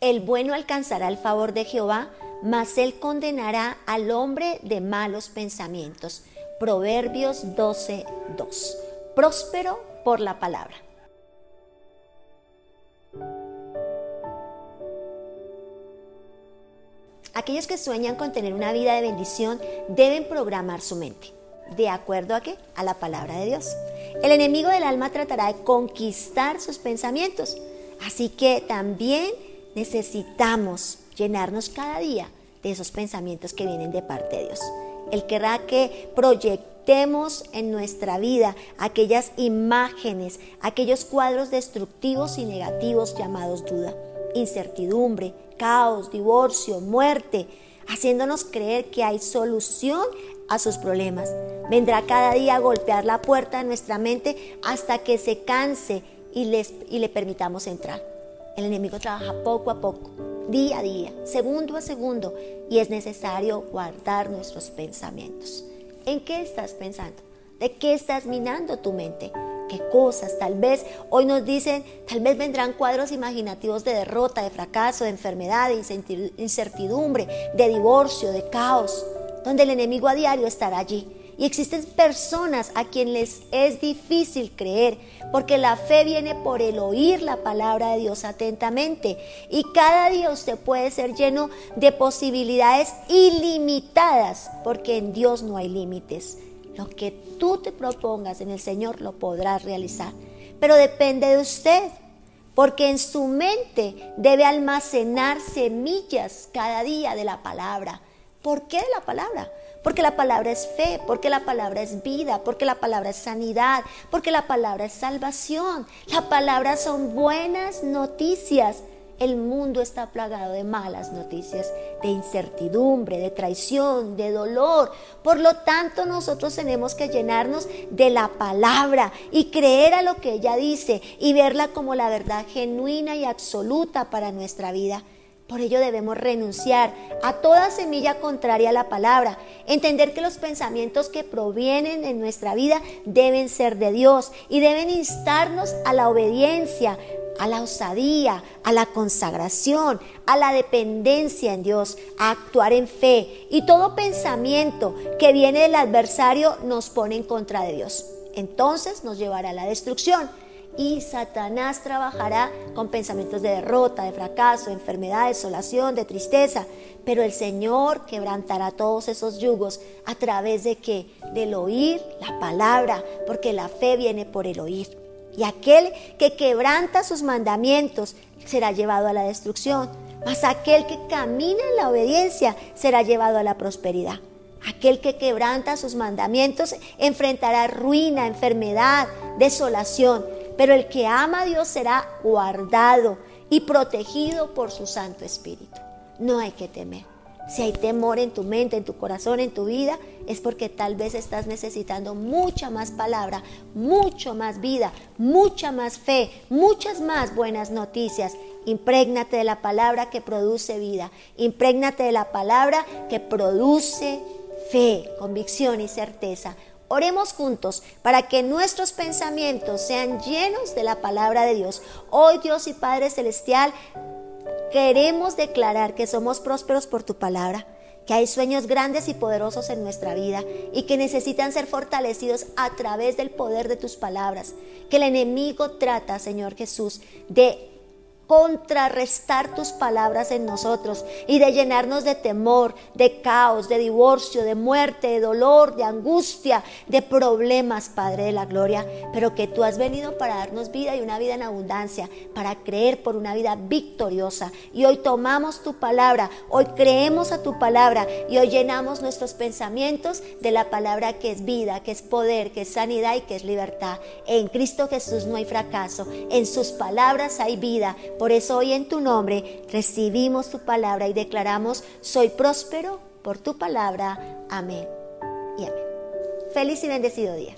El bueno alcanzará el favor de Jehová, mas él condenará al hombre de malos pensamientos. Proverbios 12:2. Próspero por la palabra. Aquellos que sueñan con tener una vida de bendición deben programar su mente. ¿De acuerdo a qué? A la palabra de Dios. El enemigo del alma tratará de conquistar sus pensamientos. Así que también necesitamos llenarnos cada día de esos pensamientos que vienen de parte de Dios. Él querrá que proyectemos en nuestra vida aquellas imágenes, aquellos cuadros destructivos y negativos llamados duda, incertidumbre, caos, divorcio, muerte, haciéndonos creer que hay solución a sus problemas. Vendrá cada día a golpear la puerta de nuestra mente hasta que se canse y, y le permitamos entrar. El enemigo trabaja poco a poco, día a día, segundo a segundo, y es necesario guardar nuestros pensamientos. ¿En qué estás pensando? ¿De qué estás minando tu mente? ¿Qué cosas? Tal vez hoy nos dicen, tal vez vendrán cuadros imaginativos de derrota, de fracaso, de enfermedad, de incertidumbre, de divorcio, de caos, donde el enemigo a diario estará allí y existen personas a quienes es difícil creer, porque la fe viene por el oír la palabra de Dios atentamente. Y cada día usted puede ser lleno de posibilidades ilimitadas, porque en Dios no hay límites. Lo que tú te propongas en el Señor lo podrás realizar. Pero depende de usted, porque en su mente debe almacenar semillas cada día de la palabra. ¿Por qué la palabra? Porque la palabra es fe, porque la palabra es vida, porque la palabra es sanidad, porque la palabra es salvación. La palabra son buenas noticias. El mundo está plagado de malas noticias, de incertidumbre, de traición, de dolor. Por lo tanto, nosotros tenemos que llenarnos de la palabra y creer a lo que ella dice y verla como la verdad genuina y absoluta para nuestra vida. Por ello debemos renunciar a toda semilla contraria a la palabra, entender que los pensamientos que provienen en nuestra vida deben ser de Dios y deben instarnos a la obediencia, a la osadía, a la consagración, a la dependencia en Dios, a actuar en fe. Y todo pensamiento que viene del adversario nos pone en contra de Dios. Entonces nos llevará a la destrucción y Satanás trabajará con pensamientos de derrota, de fracaso, de enfermedad, de desolación, de tristeza. Pero el Señor quebrantará todos esos yugos a través de qué? Del oír la palabra, porque la fe viene por el oír. Y aquel que quebranta sus mandamientos será llevado a la destrucción, mas aquel que camina en la obediencia será llevado a la prosperidad. Aquel que quebranta sus mandamientos enfrentará ruina, enfermedad, desolación, pero el que ama a Dios será guardado y protegido por su Santo Espíritu. No hay que temer. Si hay temor en tu mente, en tu corazón, en tu vida, es porque tal vez estás necesitando mucha más palabra, mucho más vida, mucha más fe, muchas más buenas noticias. Imprégnate de la palabra que produce vida. Imprégnate de la palabra que produce fe, convicción y certeza. Oremos juntos para que nuestros pensamientos sean llenos de la palabra de Dios. Hoy Dios y Padre Celestial, queremos declarar que somos prósperos por tu palabra que hay sueños grandes y poderosos en nuestra vida y que necesitan ser fortalecidos a través del poder de tus palabras. Que el enemigo trata, Señor Jesús, de contrarrestar tus palabras en nosotros y de llenarnos de temor, de caos, de divorcio, de muerte, de dolor, de angustia, de problemas, Padre de la Gloria, pero que tú has venido para darnos vida y una vida en abundancia, para creer por una vida victoriosa. Y hoy tomamos tu palabra, hoy creemos a tu palabra y hoy llenamos nuestros pensamientos de la palabra que es vida, que es poder, que es sanidad y que es libertad. En Cristo Jesús no hay fracaso, en sus palabras hay vida por eso hoy en tu nombre recibimos tu palabra y declaramos, soy próspero por tu palabra. Amén y amén. Feliz y bendecido día.